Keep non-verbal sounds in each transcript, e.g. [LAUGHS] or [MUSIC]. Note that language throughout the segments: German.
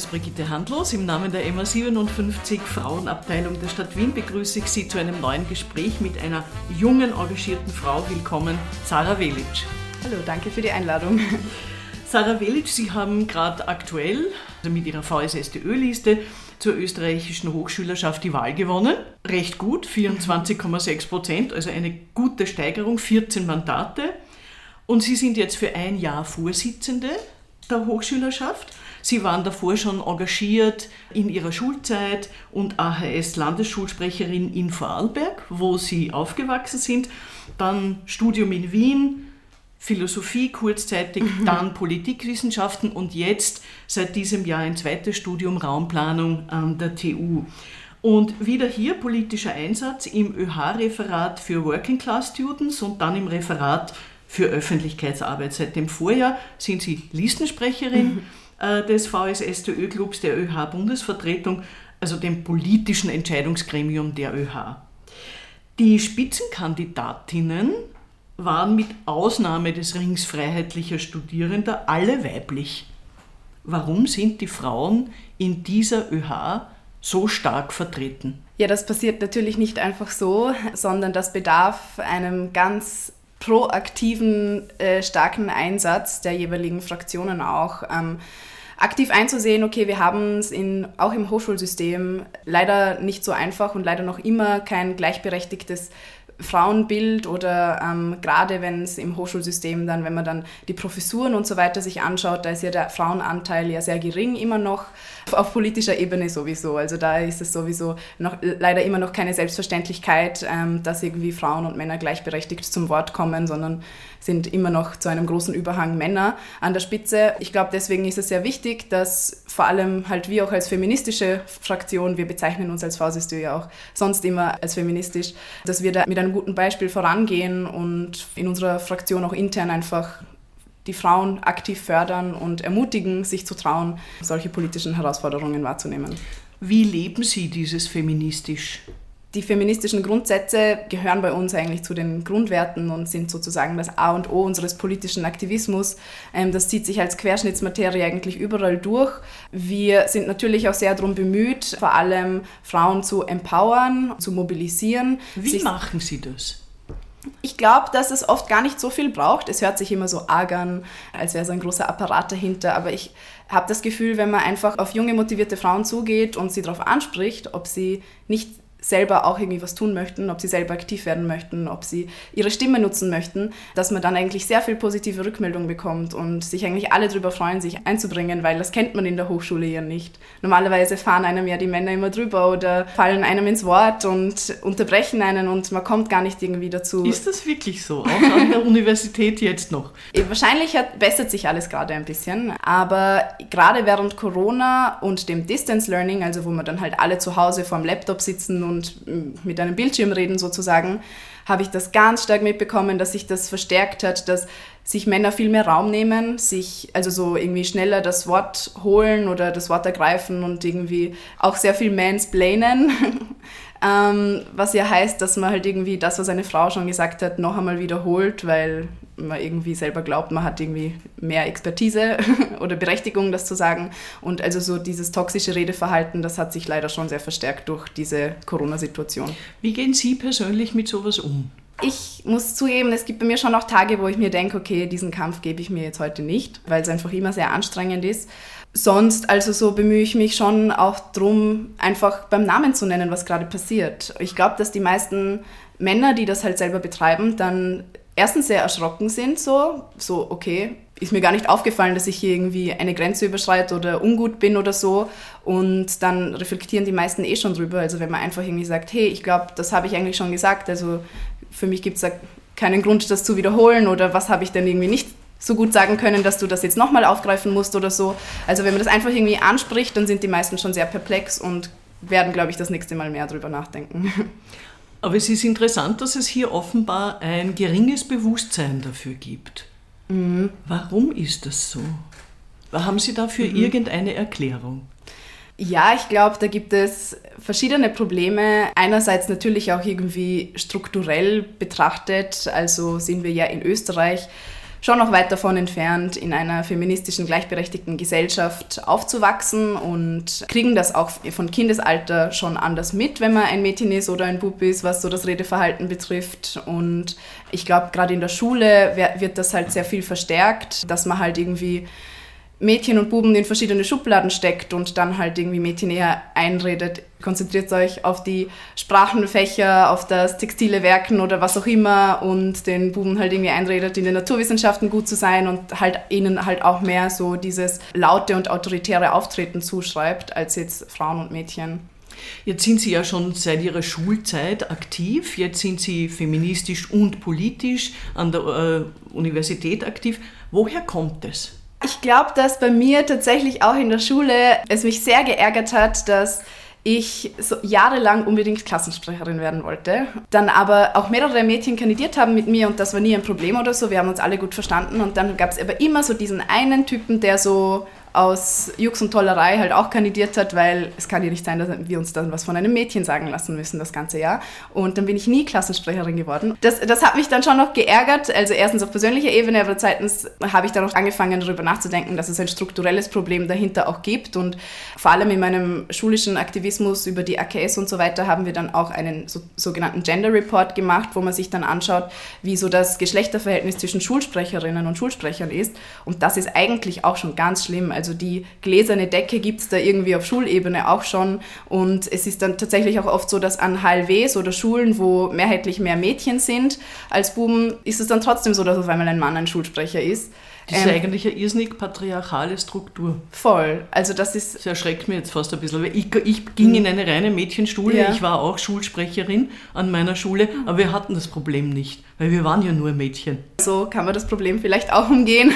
ist Brigitte Handlos. Im Namen der MA57 Frauenabteilung der Stadt Wien begrüße ich Sie zu einem neuen Gespräch mit einer jungen, engagierten Frau. Willkommen, Sarah Velic. Hallo, danke für die Einladung. Sarah Velic, Sie haben gerade aktuell also mit Ihrer VSSDÖ-Liste zur österreichischen Hochschülerschaft die Wahl gewonnen. Recht gut, 24,6 Prozent, also eine gute Steigerung, 14 Mandate. Und Sie sind jetzt für ein Jahr Vorsitzende der Hochschülerschaft. Sie waren davor schon engagiert in ihrer Schulzeit und AHS-Landesschulsprecherin in Vorarlberg, wo Sie aufgewachsen sind. Dann Studium in Wien, Philosophie kurzzeitig, mhm. dann Politikwissenschaften und jetzt seit diesem Jahr ein zweites Studium Raumplanung an der TU. Und wieder hier politischer Einsatz im ÖH-Referat für Working Class Students und dann im Referat für Öffentlichkeitsarbeit. Seit dem Vorjahr sind Sie Listensprecherin. Mhm des VSSTÖ-Clubs der ÖH-Bundesvertretung, also dem politischen Entscheidungsgremium der ÖH. Die Spitzenkandidatinnen waren mit Ausnahme des Rings freiheitlicher Studierender alle weiblich. Warum sind die Frauen in dieser ÖH so stark vertreten? Ja, das passiert natürlich nicht einfach so, sondern das bedarf einem ganz proaktiven, äh, starken Einsatz der jeweiligen Fraktionen auch. Ähm, aktiv einzusehen, okay, wir haben es auch im Hochschulsystem leider nicht so einfach und leider noch immer kein gleichberechtigtes Frauenbild oder ähm, gerade wenn es im Hochschulsystem dann, wenn man dann die Professuren und so weiter sich anschaut, da ist ja der Frauenanteil ja sehr gering immer noch, auf politischer Ebene sowieso. Also da ist es sowieso noch, leider immer noch keine Selbstverständlichkeit, ähm, dass irgendwie Frauen und Männer gleichberechtigt zum Wort kommen, sondern sind immer noch zu einem großen Überhang Männer an der Spitze. Ich glaube, deswegen ist es sehr wichtig, dass vor allem halt wir auch als feministische Fraktion, wir bezeichnen uns als VSSD ja auch sonst immer als feministisch, dass wir da mit einem guten Beispiel vorangehen und in unserer Fraktion auch intern einfach die Frauen aktiv fördern und ermutigen, sich zu trauen, solche politischen Herausforderungen wahrzunehmen. Wie leben Sie dieses feministisch? Die feministischen Grundsätze gehören bei uns eigentlich zu den Grundwerten und sind sozusagen das A und O unseres politischen Aktivismus. Ähm, das zieht sich als Querschnittsmaterie eigentlich überall durch. Wir sind natürlich auch sehr darum bemüht, vor allem Frauen zu empowern, zu mobilisieren. Wie machen Sie das? Ich glaube, dass es oft gar nicht so viel braucht. Es hört sich immer so arg an, als wäre so ein großer Apparat dahinter. Aber ich habe das Gefühl, wenn man einfach auf junge, motivierte Frauen zugeht und sie darauf anspricht, ob sie nicht selber auch irgendwie was tun möchten, ob sie selber aktiv werden möchten, ob sie ihre Stimme nutzen möchten, dass man dann eigentlich sehr viel positive Rückmeldung bekommt und sich eigentlich alle darüber freuen, sich einzubringen, weil das kennt man in der Hochschule ja nicht. Normalerweise fahren einem ja die Männer immer drüber oder fallen einem ins Wort und unterbrechen einen und man kommt gar nicht irgendwie dazu. Ist das wirklich so? Auch an der [LAUGHS] Universität jetzt noch? Wahrscheinlich hat, bessert sich alles gerade ein bisschen, aber gerade während Corona und dem Distance Learning, also wo man dann halt alle zu Hause vorm Laptop sitzen und mit einem Bildschirm reden sozusagen, habe ich das ganz stark mitbekommen, dass sich das verstärkt hat, dass sich Männer viel mehr Raum nehmen, sich also so irgendwie schneller das Wort holen oder das Wort ergreifen und irgendwie auch sehr viel mansplainen. [LAUGHS] ähm, was ja heißt, dass man halt irgendwie das, was eine Frau schon gesagt hat, noch einmal wiederholt, weil man irgendwie selber glaubt, man hat irgendwie mehr Expertise [LAUGHS] oder Berechtigung, das zu sagen. Und also so dieses toxische Redeverhalten, das hat sich leider schon sehr verstärkt durch diese Corona-Situation. Wie gehen Sie persönlich mit sowas um? Ich muss zugeben, es gibt bei mir schon auch Tage, wo ich mir denke, okay, diesen Kampf gebe ich mir jetzt heute nicht, weil es einfach immer sehr anstrengend ist. Sonst, also so bemühe ich mich schon auch darum, einfach beim Namen zu nennen, was gerade passiert. Ich glaube, dass die meisten Männer, die das halt selber betreiben, dann erstens sehr erschrocken sind, so, so, okay, ist mir gar nicht aufgefallen, dass ich hier irgendwie eine Grenze überschreite oder ungut bin oder so. Und dann reflektieren die meisten eh schon drüber. Also wenn man einfach irgendwie sagt, hey, ich glaube, das habe ich eigentlich schon gesagt. Also für mich gibt es da keinen Grund, das zu wiederholen oder was habe ich denn irgendwie nicht so gut sagen können, dass du das jetzt nochmal aufgreifen musst oder so. Also wenn man das einfach irgendwie anspricht, dann sind die meisten schon sehr perplex und werden, glaube ich, das nächste Mal mehr drüber nachdenken. [LAUGHS] Aber es ist interessant, dass es hier offenbar ein geringes Bewusstsein dafür gibt. Mhm. Warum ist das so? Haben Sie dafür mhm. irgendeine Erklärung? Ja, ich glaube, da gibt es verschiedene Probleme. Einerseits natürlich auch irgendwie strukturell betrachtet. Also sind wir ja in Österreich schon noch weit davon entfernt, in einer feministischen, gleichberechtigten Gesellschaft aufzuwachsen und kriegen das auch von Kindesalter schon anders mit, wenn man ein Mädchen ist oder ein Bub ist, was so das Redeverhalten betrifft. Und ich glaube, gerade in der Schule wird das halt sehr viel verstärkt, dass man halt irgendwie Mädchen und Buben in verschiedene Schubladen steckt und dann halt irgendwie Mädchen eher einredet, konzentriert euch auf die Sprachenfächer, auf das textile Werken oder was auch immer und den Buben halt irgendwie einredet, in den Naturwissenschaften gut zu sein und halt ihnen halt auch mehr so dieses laute und autoritäre Auftreten zuschreibt, als jetzt Frauen und Mädchen. Jetzt sind Sie ja schon seit Ihrer Schulzeit aktiv, jetzt sind Sie feministisch und politisch an der äh, Universität aktiv. Woher kommt es? Ich glaube, dass bei mir tatsächlich auch in der Schule es mich sehr geärgert hat, dass ich so jahrelang unbedingt Klassensprecherin werden wollte. Dann aber auch mehrere Mädchen kandidiert haben mit mir und das war nie ein Problem oder so. Wir haben uns alle gut verstanden und dann gab es aber immer so diesen einen Typen, der so aus Jux und Tollerei halt auch kandidiert hat, weil es kann ja nicht sein, dass wir uns dann was von einem Mädchen sagen lassen müssen das ganze Jahr. Und dann bin ich nie Klassensprecherin geworden. Das, das hat mich dann schon noch geärgert, also erstens auf persönlicher Ebene, aber zweitens habe ich dann auch angefangen darüber nachzudenken, dass es ein strukturelles Problem dahinter auch gibt. Und vor allem in meinem schulischen Aktivismus über die AKS und so weiter haben wir dann auch einen so, sogenannten Gender Report gemacht, wo man sich dann anschaut, wie so das Geschlechterverhältnis zwischen Schulsprecherinnen und Schulsprechern ist. Und das ist eigentlich auch schon ganz schlimm. Also die gläserne Decke gibt es da irgendwie auf Schulebene auch schon. Und es ist dann tatsächlich auch oft so, dass an HLWs oder Schulen, wo mehrheitlich mehr Mädchen sind als Buben, ist es dann trotzdem so, dass auf einmal ein Mann ein Schulsprecher ist. Das ist ähm, eigentlich eine irrsinnig patriarchale Struktur. Voll. Also das ist... Das erschreckt mich jetzt fast ein bisschen. Weil ich, ich ging in eine reine Mädchenschule. Ja. Ich war auch Schulsprecherin an meiner Schule, aber wir hatten das Problem nicht, weil wir waren ja nur Mädchen. So kann man das Problem vielleicht auch umgehen.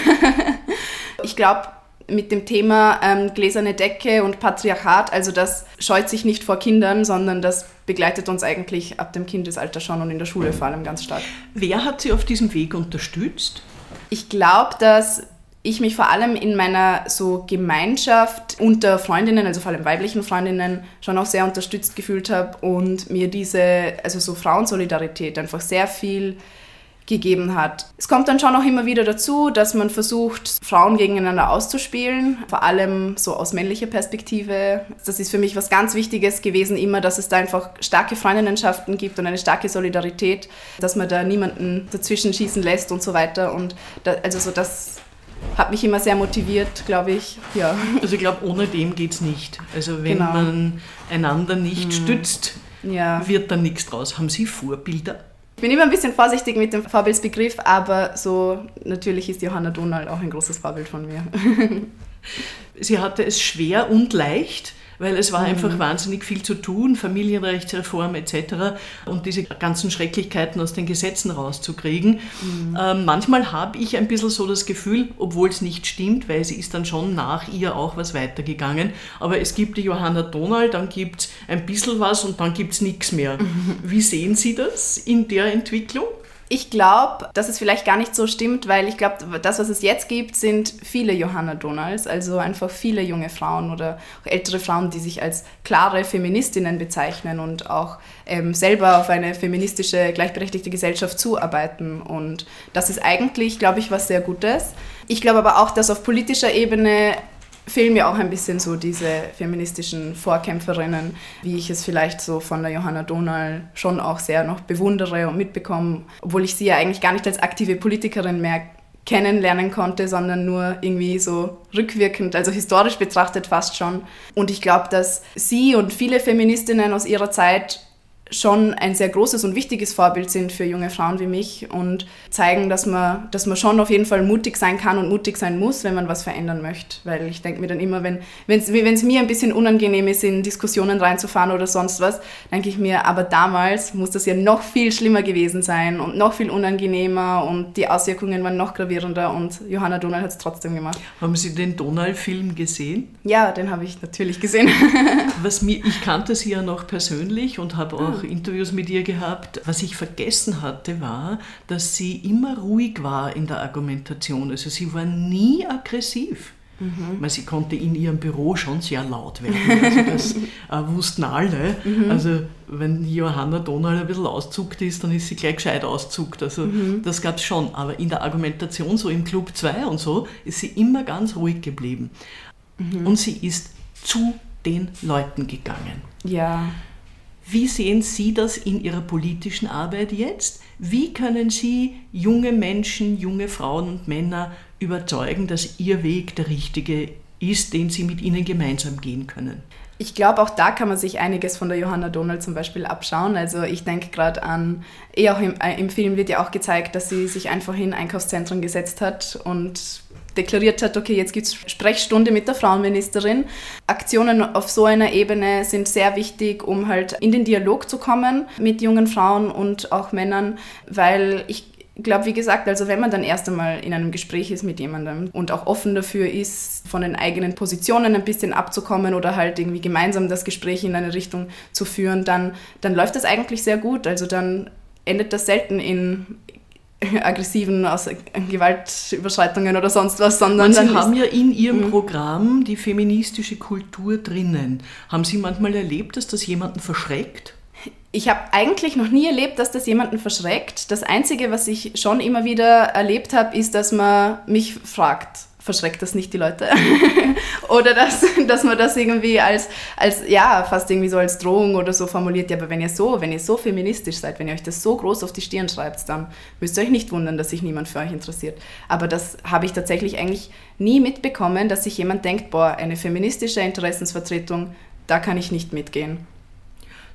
[LAUGHS] ich glaube, mit dem Thema ähm, gläserne Decke und Patriarchat. Also das scheut sich nicht vor Kindern, sondern das begleitet uns eigentlich ab dem Kindesalter schon und in der Schule vor allem ganz stark. Wer hat Sie auf diesem Weg unterstützt? Ich glaube, dass ich mich vor allem in meiner so Gemeinschaft unter Freundinnen, also vor allem weiblichen Freundinnen, schon auch sehr unterstützt gefühlt habe und mir diese, also so Frauensolidarität einfach sehr viel gegeben hat. Es kommt dann schon auch immer wieder dazu, dass man versucht, Frauen gegeneinander auszuspielen, vor allem so aus männlicher Perspektive. Das ist für mich was ganz Wichtiges gewesen, immer, dass es da einfach starke Freundinnenschaften gibt und eine starke Solidarität, dass man da niemanden dazwischen schießen lässt und so weiter. Und da, also so das hat mich immer sehr motiviert, glaube ich. Ja. Also ich glaube, ohne dem geht es nicht. Also wenn genau. man einander nicht hm. stützt, ja. wird dann nichts draus. Haben Sie Vorbilder? Ich bin immer ein bisschen vorsichtig mit dem Vorbildsbegriff, aber so natürlich ist Johanna Donald auch ein großes Vorbild von mir. [LAUGHS] Sie hatte es schwer und leicht weil es war mhm. einfach wahnsinnig viel zu tun, Familienrechtsreform etc. und diese ganzen Schrecklichkeiten aus den Gesetzen rauszukriegen. Mhm. Ähm, manchmal habe ich ein bisschen so das Gefühl, obwohl es nicht stimmt, weil sie ist dann schon nach ihr auch was weitergegangen, aber es gibt die Johanna Donald, dann gibt es ein bisschen was und dann gibt es nichts mehr. Mhm. Wie sehen Sie das in der Entwicklung? Ich glaube, dass es vielleicht gar nicht so stimmt, weil ich glaube, das, was es jetzt gibt, sind viele Johanna Donalds, also einfach viele junge Frauen oder ältere Frauen, die sich als klare Feministinnen bezeichnen und auch ähm, selber auf eine feministische, gleichberechtigte Gesellschaft zuarbeiten. Und das ist eigentlich, glaube ich, was sehr Gutes. Ich glaube aber auch, dass auf politischer Ebene fehlen mir auch ein bisschen so diese feministischen Vorkämpferinnen, wie ich es vielleicht so von der Johanna Donal schon auch sehr noch bewundere und mitbekomme, obwohl ich sie ja eigentlich gar nicht als aktive Politikerin mehr kennenlernen konnte, sondern nur irgendwie so rückwirkend, also historisch betrachtet fast schon. Und ich glaube, dass sie und viele Feministinnen aus ihrer Zeit schon ein sehr großes und wichtiges Vorbild sind für junge Frauen wie mich und zeigen, dass man, dass man schon auf jeden Fall mutig sein kann und mutig sein muss, wenn man was verändern möchte. Weil ich denke mir dann immer, wenn es mir ein bisschen unangenehm ist, in Diskussionen reinzufahren oder sonst was, denke ich mir, aber damals muss das ja noch viel schlimmer gewesen sein und noch viel unangenehmer und die Auswirkungen waren noch gravierender und Johanna Donald hat es trotzdem gemacht. Haben Sie den Donald-Film gesehen? Ja, den habe ich natürlich gesehen. [LAUGHS] was mir, ich kannte sie ja noch persönlich und habe auch Interviews mit ihr gehabt. Was ich vergessen hatte, war, dass sie immer ruhig war in der Argumentation. Also sie war nie aggressiv. Mhm. sie konnte in ihrem Büro schon sehr laut werden. Also das äh, wussten alle. Mhm. Also wenn Johanna Donald ein bisschen auszuckt ist, dann ist sie gleich gescheit auszuckt. Also mhm. das gab es schon. Aber in der Argumentation, so im Club 2 und so, ist sie immer ganz ruhig geblieben. Mhm. Und sie ist zu den Leuten gegangen. Ja. Wie sehen Sie das in Ihrer politischen Arbeit jetzt? Wie können Sie junge Menschen, junge Frauen und Männer überzeugen, dass Ihr Weg der richtige ist, den Sie mit ihnen gemeinsam gehen können? Ich glaube, auch da kann man sich einiges von der Johanna Donald zum Beispiel abschauen. Also ich denke gerade an, eh auch im, äh, im Film wird ja auch gezeigt, dass sie sich einfach in Einkaufszentren gesetzt hat und deklariert hat, okay, jetzt gibt es Sprechstunde mit der Frauenministerin. Aktionen auf so einer Ebene sind sehr wichtig, um halt in den Dialog zu kommen mit jungen Frauen und auch Männern, weil ich glaube, wie gesagt, also wenn man dann erst einmal in einem Gespräch ist mit jemandem und auch offen dafür ist, von den eigenen Positionen ein bisschen abzukommen oder halt irgendwie gemeinsam das Gespräch in eine Richtung zu führen, dann, dann läuft das eigentlich sehr gut. Also dann endet das selten in [LAUGHS] aggressiven aus Gewaltüberschreitungen oder sonst was, sondern Sie haben ja in Ihrem mhm. Programm die feministische Kultur drinnen. Haben Sie manchmal erlebt, dass das jemanden verschreckt? Ich habe eigentlich noch nie erlebt, dass das jemanden verschreckt. Das Einzige, was ich schon immer wieder erlebt habe, ist, dass man mich fragt, verschreckt das nicht die Leute? [LAUGHS] oder dass, dass man das irgendwie als, als, ja, fast irgendwie so als Drohung oder so formuliert. Ja, aber wenn ihr so, wenn ihr so feministisch seid, wenn ihr euch das so groß auf die Stirn schreibt, dann müsst ihr euch nicht wundern, dass sich niemand für euch interessiert. Aber das habe ich tatsächlich eigentlich nie mitbekommen, dass sich jemand denkt, boah, eine feministische Interessensvertretung, da kann ich nicht mitgehen.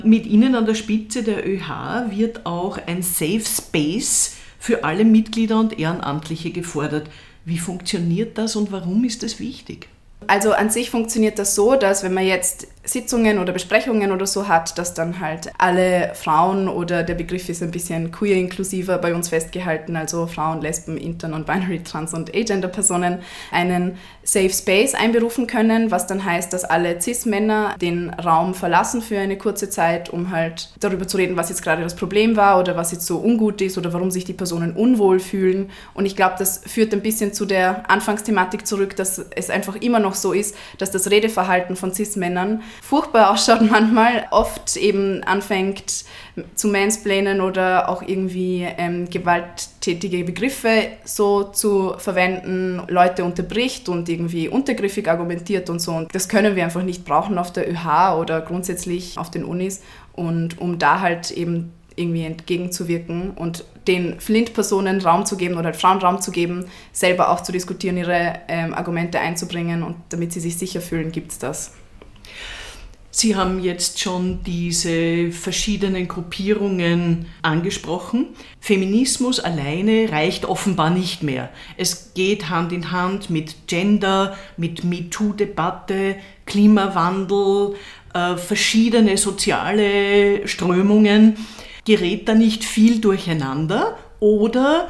Mit Ihnen an der Spitze der ÖH wird auch ein Safe Space für alle Mitglieder und Ehrenamtliche gefordert. Wie funktioniert das und warum ist das wichtig? Also an sich funktioniert das so, dass wenn man jetzt Sitzungen oder Besprechungen oder so hat, dass dann halt alle Frauen oder der Begriff ist ein bisschen queer-inklusiver bei uns festgehalten, also Frauen, Lesben, Inter- und Binary, Trans- und Agender-Personen einen Safe Space einberufen können, was dann heißt, dass alle Cis-Männer den Raum verlassen für eine kurze Zeit, um halt darüber zu reden, was jetzt gerade das Problem war oder was jetzt so ungut ist oder warum sich die Personen unwohl fühlen. Und ich glaube, das führt ein bisschen zu der Anfangsthematik zurück, dass es einfach immer noch so ist, dass das Redeverhalten von Cis-Männern furchtbar ausschaut [LAUGHS] manchmal, oft eben anfängt zu mansplainen oder auch irgendwie ähm, gewalttätige Begriffe so zu verwenden, Leute unterbricht und irgendwie untergriffig argumentiert und so. Und das können wir einfach nicht brauchen auf der ÖH oder grundsätzlich auf den Unis. Und um da halt eben irgendwie entgegenzuwirken und den Flint-Personen Raum zu geben oder halt Frauen Raum zu geben, selber auch zu diskutieren, ihre ähm, Argumente einzubringen und damit sie sich sicher fühlen, gibt es das. Sie haben jetzt schon diese verschiedenen Gruppierungen angesprochen. Feminismus alleine reicht offenbar nicht mehr. Es geht Hand in Hand mit Gender, mit MeToo-Debatte, Klimawandel, äh, verschiedene soziale Strömungen. Gerät da nicht viel durcheinander oder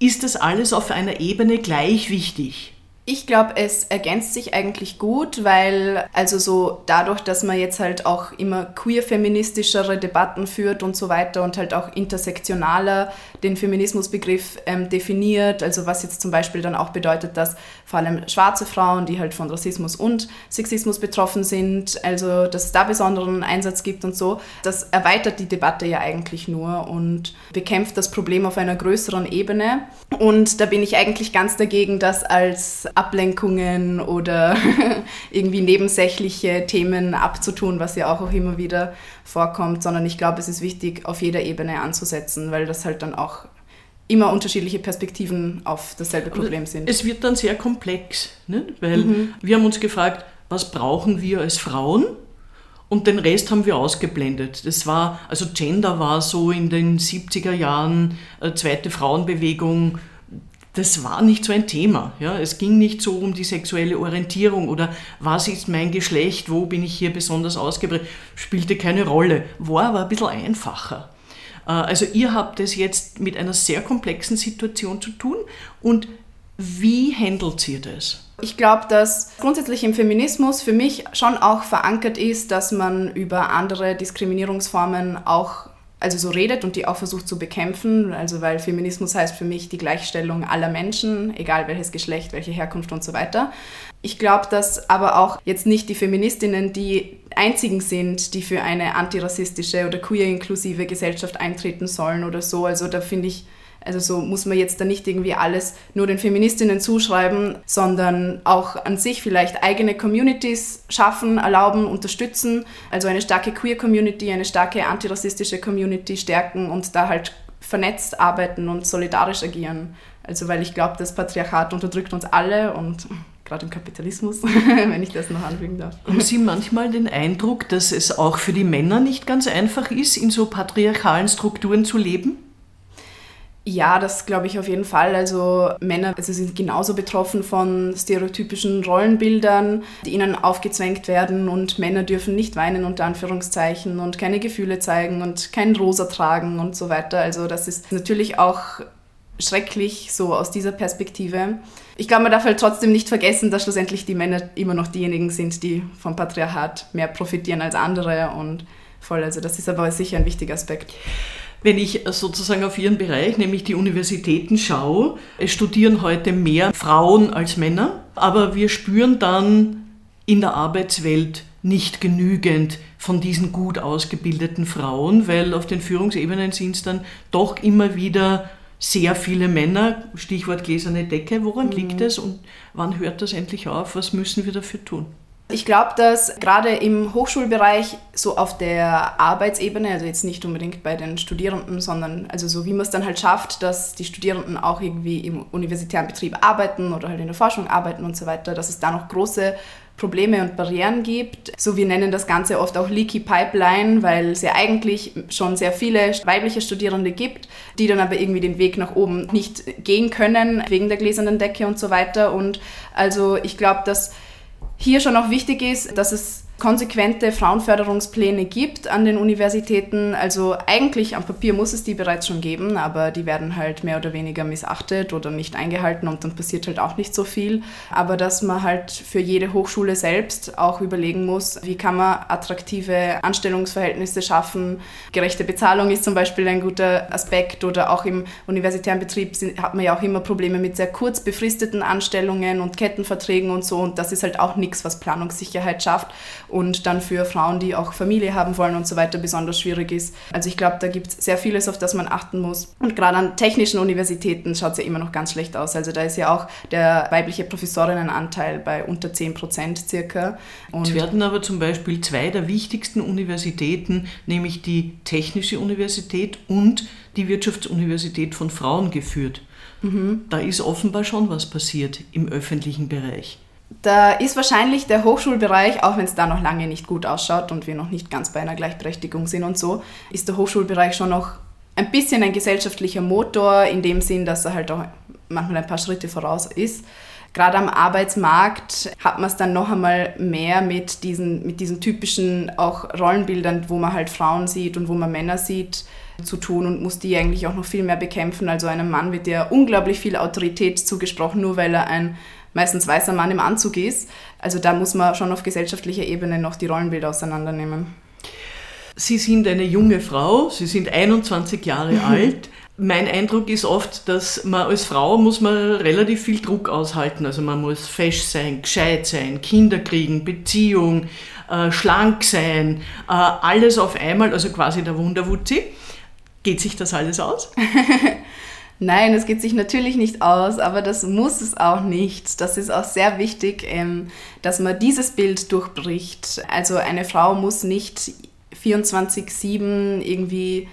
ist das alles auf einer Ebene gleich wichtig? Ich glaube, es ergänzt sich eigentlich gut, weil also so dadurch, dass man jetzt halt auch immer queer-feministischere Debatten führt und so weiter und halt auch intersektionaler den Feminismusbegriff ähm, definiert, also was jetzt zum Beispiel dann auch bedeutet, dass vor allem schwarze Frauen, die halt von Rassismus und Sexismus betroffen sind, also dass es da besonderen Einsatz gibt und so, das erweitert die Debatte ja eigentlich nur und bekämpft das Problem auf einer größeren Ebene. Und da bin ich eigentlich ganz dagegen, das als Ablenkungen oder [LAUGHS] irgendwie nebensächliche Themen abzutun, was ja auch immer wieder vorkommt, sondern ich glaube, es ist wichtig, auf jeder Ebene anzusetzen, weil das halt dann auch immer unterschiedliche Perspektiven auf dasselbe Problem sind. Es wird dann sehr komplex, ne? weil mhm. wir haben uns gefragt, was brauchen wir als Frauen? Und den Rest haben wir ausgeblendet. Das war, also Gender war so in den 70er Jahren, äh, zweite Frauenbewegung, das war nicht so ein Thema. Ja? Es ging nicht so um die sexuelle Orientierung oder was ist mein Geschlecht, wo bin ich hier besonders ausgeprägt, spielte keine Rolle. War aber ein bisschen einfacher. Äh, also ihr habt es jetzt mit einer sehr komplexen Situation zu tun und wie handelt ihr das? Ich glaube, dass grundsätzlich im Feminismus für mich schon auch verankert ist, dass man über andere Diskriminierungsformen auch also so redet und die auch versucht zu bekämpfen. Also weil Feminismus heißt für mich die Gleichstellung aller Menschen, egal welches Geschlecht, welche Herkunft und so weiter. Ich glaube, dass aber auch jetzt nicht die Feministinnen die einzigen sind, die für eine antirassistische oder queer-inklusive Gesellschaft eintreten sollen oder so. Also da finde ich, also so muss man jetzt da nicht irgendwie alles nur den Feministinnen zuschreiben, sondern auch an sich vielleicht eigene Communities schaffen, erlauben, unterstützen. Also eine starke Queer-Community, eine starke antirassistische Community stärken und da halt vernetzt arbeiten und solidarisch agieren. Also weil ich glaube, das Patriarchat unterdrückt uns alle und gerade im Kapitalismus, [LAUGHS] wenn ich das noch anfügen darf. Haben Sie manchmal den Eindruck, dass es auch für die Männer nicht ganz einfach ist, in so patriarchalen Strukturen zu leben? Ja, das glaube ich auf jeden Fall. Also Männer also sind genauso betroffen von stereotypischen Rollenbildern, die ihnen aufgezwängt werden und Männer dürfen nicht weinen unter Anführungszeichen und keine Gefühle zeigen und kein Rosa tragen und so weiter. Also das ist natürlich auch schrecklich so aus dieser Perspektive. Ich glaube, man darf halt trotzdem nicht vergessen, dass schlussendlich die Männer immer noch diejenigen sind, die vom Patriarchat mehr profitieren als andere und voll. Also das ist aber sicher ein wichtiger Aspekt. Wenn ich sozusagen auf Ihren Bereich, nämlich die Universitäten, schaue, es studieren heute mehr Frauen als Männer, aber wir spüren dann in der Arbeitswelt nicht genügend von diesen gut ausgebildeten Frauen, weil auf den Führungsebenen sind es dann doch immer wieder sehr viele Männer, Stichwort gläserne Decke. Woran mhm. liegt es und wann hört das endlich auf? Was müssen wir dafür tun? Ich glaube, dass gerade im Hochschulbereich so auf der Arbeitsebene, also jetzt nicht unbedingt bei den Studierenden, sondern also so wie man es dann halt schafft, dass die Studierenden auch irgendwie im universitären Betrieb arbeiten oder halt in der Forschung arbeiten und so weiter, dass es da noch große Probleme und Barrieren gibt. So wir nennen das Ganze oft auch Leaky Pipeline, weil es ja eigentlich schon sehr viele weibliche Studierende gibt, die dann aber irgendwie den Weg nach oben nicht gehen können wegen der gläsernen Decke und so weiter. Und also ich glaube, dass hier schon auch wichtig ist, dass es konsequente Frauenförderungspläne gibt an den Universitäten. Also eigentlich am Papier muss es die bereits schon geben, aber die werden halt mehr oder weniger missachtet oder nicht eingehalten und dann passiert halt auch nicht so viel. Aber dass man halt für jede Hochschule selbst auch überlegen muss, wie kann man attraktive Anstellungsverhältnisse schaffen. Gerechte Bezahlung ist zum Beispiel ein guter Aspekt oder auch im universitären Betrieb hat man ja auch immer Probleme mit sehr kurz befristeten Anstellungen und Kettenverträgen und so und das ist halt auch nichts, was Planungssicherheit schafft und dann für Frauen, die auch Familie haben wollen und so weiter, besonders schwierig ist. Also ich glaube, da gibt es sehr vieles, auf das man achten muss. Und gerade an technischen Universitäten schaut es ja immer noch ganz schlecht aus. Also da ist ja auch der weibliche Professorinnenanteil bei unter 10 Prozent circa. Und es werden aber zum Beispiel zwei der wichtigsten Universitäten, nämlich die Technische Universität und die Wirtschaftsuniversität von Frauen geführt. Mhm. Da ist offenbar schon was passiert im öffentlichen Bereich. Da ist wahrscheinlich der Hochschulbereich, auch wenn es da noch lange nicht gut ausschaut und wir noch nicht ganz bei einer Gleichberechtigung sind und so, ist der Hochschulbereich schon noch ein bisschen ein gesellschaftlicher Motor, in dem Sinn, dass er halt auch manchmal ein paar Schritte voraus ist. Gerade am Arbeitsmarkt hat man es dann noch einmal mehr mit diesen, mit diesen typischen auch Rollenbildern, wo man halt Frauen sieht und wo man Männer sieht, zu tun und muss die eigentlich auch noch viel mehr bekämpfen. Also einem Mann wird ja unglaublich viel Autorität zugesprochen, nur weil er ein meistens weißer Mann im Anzug ist. Also da muss man schon auf gesellschaftlicher Ebene noch die Rollenbilder auseinandernehmen. Sie sind eine junge Frau, Sie sind 21 Jahre mhm. alt. Mein Eindruck ist oft, dass man als Frau muss man relativ viel Druck aushalten. Also man muss fesch sein, gescheit sein, Kinder kriegen, Beziehung, äh, schlank sein, äh, alles auf einmal, also quasi der Wunderwutzi. Geht sich das alles aus? [LAUGHS] Nein, es geht sich natürlich nicht aus, aber das muss es auch nicht. Das ist auch sehr wichtig, ähm, dass man dieses Bild durchbricht. Also eine Frau muss nicht 24-7 irgendwie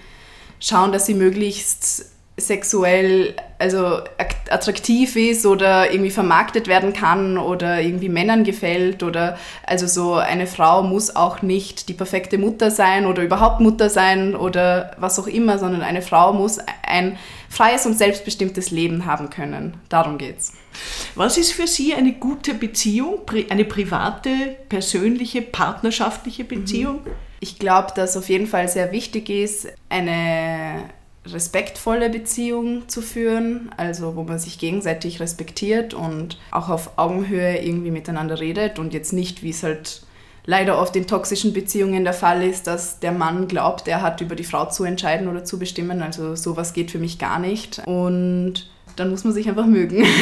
schauen, dass sie möglichst sexuell also attraktiv ist oder irgendwie vermarktet werden kann oder irgendwie Männern gefällt oder also so eine Frau muss auch nicht die perfekte Mutter sein oder überhaupt Mutter sein oder was auch immer, sondern eine Frau muss ein freies und selbstbestimmtes Leben haben können. Darum geht's. Was ist für Sie eine gute Beziehung, eine private, persönliche, partnerschaftliche Beziehung? Ich glaube, dass auf jeden Fall sehr wichtig ist, eine respektvolle Beziehung zu führen, also wo man sich gegenseitig respektiert und auch auf Augenhöhe irgendwie miteinander redet und jetzt nicht, wie es halt leider oft in toxischen Beziehungen der Fall ist, dass der Mann glaubt, er hat über die Frau zu entscheiden oder zu bestimmen. Also sowas geht für mich gar nicht. Und dann muss man sich einfach mögen. [LAUGHS]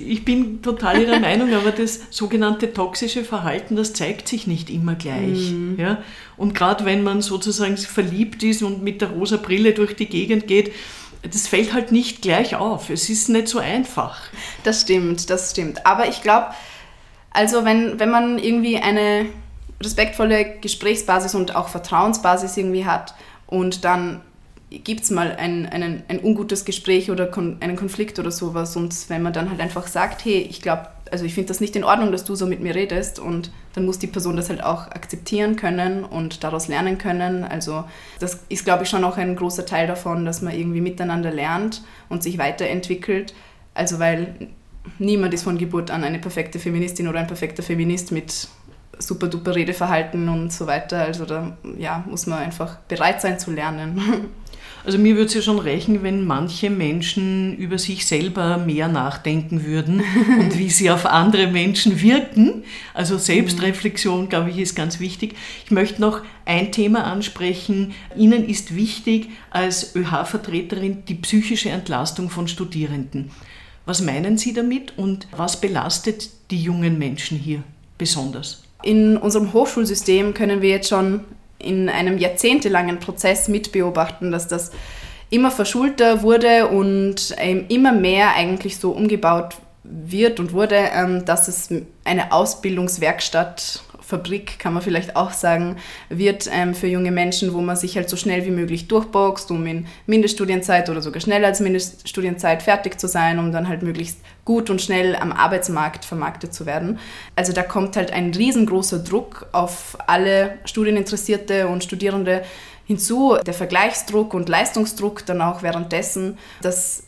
Ich bin total Ihrer Meinung, aber das sogenannte toxische Verhalten, das zeigt sich nicht immer gleich. Mhm. Ja? Und gerade wenn man sozusagen verliebt ist und mit der rosa Brille durch die Gegend geht, das fällt halt nicht gleich auf. Es ist nicht so einfach. Das stimmt, das stimmt. Aber ich glaube, also wenn, wenn man irgendwie eine respektvolle Gesprächsbasis und auch Vertrauensbasis irgendwie hat und dann gibt es mal ein, einen, ein ungutes Gespräch oder kon einen Konflikt oder sowas und wenn man dann halt einfach sagt, hey, ich glaube, also ich finde das nicht in Ordnung, dass du so mit mir redest und dann muss die Person das halt auch akzeptieren können und daraus lernen können. Also das ist, glaube ich, schon auch ein großer Teil davon, dass man irgendwie miteinander lernt und sich weiterentwickelt. Also weil niemand ist von Geburt an eine perfekte Feministin oder ein perfekter Feminist mit super duper Redeverhalten und so weiter. Also da ja, muss man einfach bereit sein zu lernen. [LAUGHS] Also mir würde es ja schon reichen, wenn manche Menschen über sich selber mehr nachdenken würden [LAUGHS] und wie sie auf andere Menschen wirken. Also Selbstreflexion, glaube ich, ist ganz wichtig. Ich möchte noch ein Thema ansprechen. Ihnen ist wichtig als ÖH-Vertreterin die psychische Entlastung von Studierenden. Was meinen Sie damit und was belastet die jungen Menschen hier besonders? In unserem Hochschulsystem können wir jetzt schon in einem jahrzehntelangen Prozess mitbeobachten, dass das immer verschulter wurde und ähm, immer mehr eigentlich so umgebaut wird und wurde, ähm, dass es eine Ausbildungswerkstatt Fabrik, kann man vielleicht auch sagen, wird ähm, für junge Menschen, wo man sich halt so schnell wie möglich durchboxt, um in Mindeststudienzeit oder sogar schneller als Mindeststudienzeit fertig zu sein, um dann halt möglichst gut und schnell am Arbeitsmarkt vermarktet zu werden. Also da kommt halt ein riesengroßer Druck auf alle Studieninteressierte und Studierende hinzu. Der Vergleichsdruck und Leistungsdruck dann auch währenddessen, das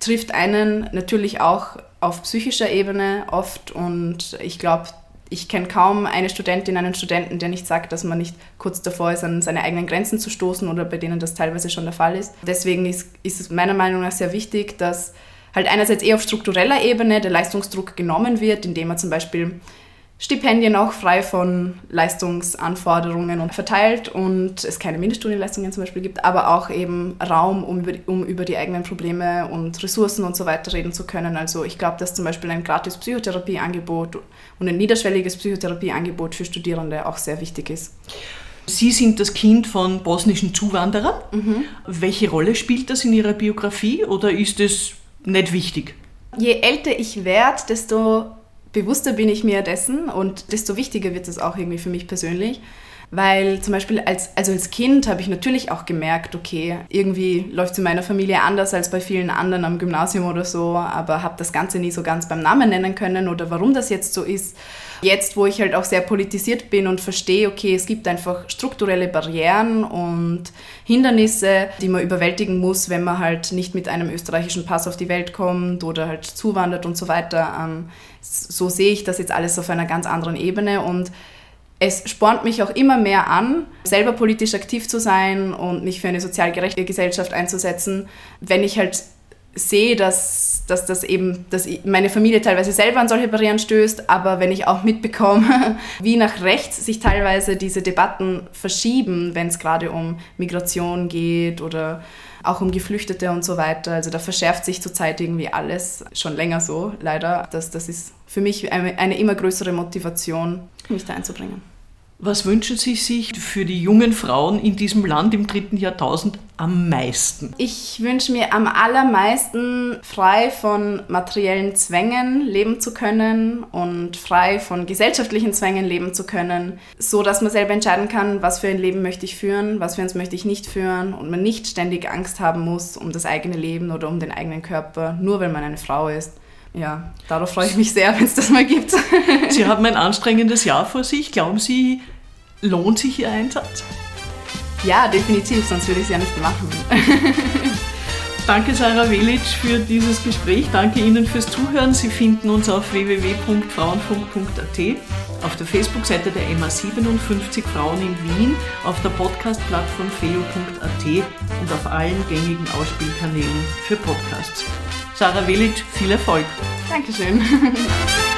trifft einen natürlich auch auf psychischer Ebene oft und ich glaube, ich kenne kaum eine Studentin, einen Studenten, der nicht sagt, dass man nicht kurz davor ist, an seine eigenen Grenzen zu stoßen oder bei denen das teilweise schon der Fall ist. Deswegen ist, ist es meiner Meinung nach sehr wichtig, dass halt einerseits eher auf struktureller Ebene der Leistungsdruck genommen wird, indem man zum Beispiel Stipendien auch frei von Leistungsanforderungen verteilt und es keine Mindeststudienleistungen zum Beispiel gibt, aber auch eben Raum, um über, um über die eigenen Probleme und Ressourcen und so weiter reden zu können. Also ich glaube, dass zum Beispiel ein gratis Psychotherapieangebot und ein niederschwelliges Psychotherapieangebot für Studierende auch sehr wichtig ist. Sie sind das Kind von bosnischen Zuwanderern. Mhm. Welche Rolle spielt das in Ihrer Biografie oder ist es nicht wichtig? Je älter ich werde, desto bewusster bin ich mir dessen und desto wichtiger wird es auch irgendwie für mich persönlich. Weil zum Beispiel als, also als Kind habe ich natürlich auch gemerkt, okay, irgendwie läuft es in meiner Familie anders als bei vielen anderen am Gymnasium oder so, aber habe das Ganze nie so ganz beim Namen nennen können oder warum das jetzt so ist. Jetzt, wo ich halt auch sehr politisiert bin und verstehe, okay, es gibt einfach strukturelle Barrieren und Hindernisse, die man überwältigen muss, wenn man halt nicht mit einem österreichischen Pass auf die Welt kommt oder halt zuwandert und so weiter. Ähm, so sehe ich das jetzt alles auf einer ganz anderen Ebene und es spornt mich auch immer mehr an, selber politisch aktiv zu sein und mich für eine sozial gerechte Gesellschaft einzusetzen, wenn ich halt sehe, dass, dass das eben, dass meine Familie teilweise selber an solche Barrieren stößt, aber wenn ich auch mitbekomme, [LAUGHS] wie nach rechts sich teilweise diese Debatten verschieben, wenn es gerade um Migration geht oder auch um Geflüchtete und so weiter. Also da verschärft sich zurzeit irgendwie alles, schon länger so, leider. Das, das ist für mich eine, eine immer größere Motivation, mich da einzubringen. Was wünschen Sie sich für die jungen Frauen in diesem Land im dritten Jahrtausend am meisten? Ich wünsche mir am allermeisten frei von materiellen Zwängen leben zu können und frei von gesellschaftlichen Zwängen leben zu können, so dass man selber entscheiden kann, was für ein Leben möchte ich führen, was für eins möchte ich nicht führen und man nicht ständig Angst haben muss um das eigene Leben oder um den eigenen Körper, nur weil man eine Frau ist ja, darauf freue ich mich sehr, wenn es das mal gibt. [LAUGHS] Sie haben ein anstrengendes Jahr vor sich. Glauben Sie, lohnt sich Ihr Einsatz? Ja, definitiv, sonst würde ich es ja nicht machen. [LAUGHS] Danke Sarah Velic für dieses Gespräch. Danke Ihnen fürs Zuhören. Sie finden uns auf www.frauenfunk.at, auf der Facebook-Seite der MA57 Frauen in Wien, auf der Podcast-Plattform feo.at und auf allen gängigen Ausspielkanälen für Podcasts. Sarah Velic, viel Erfolg. Dankeschön. [LAUGHS]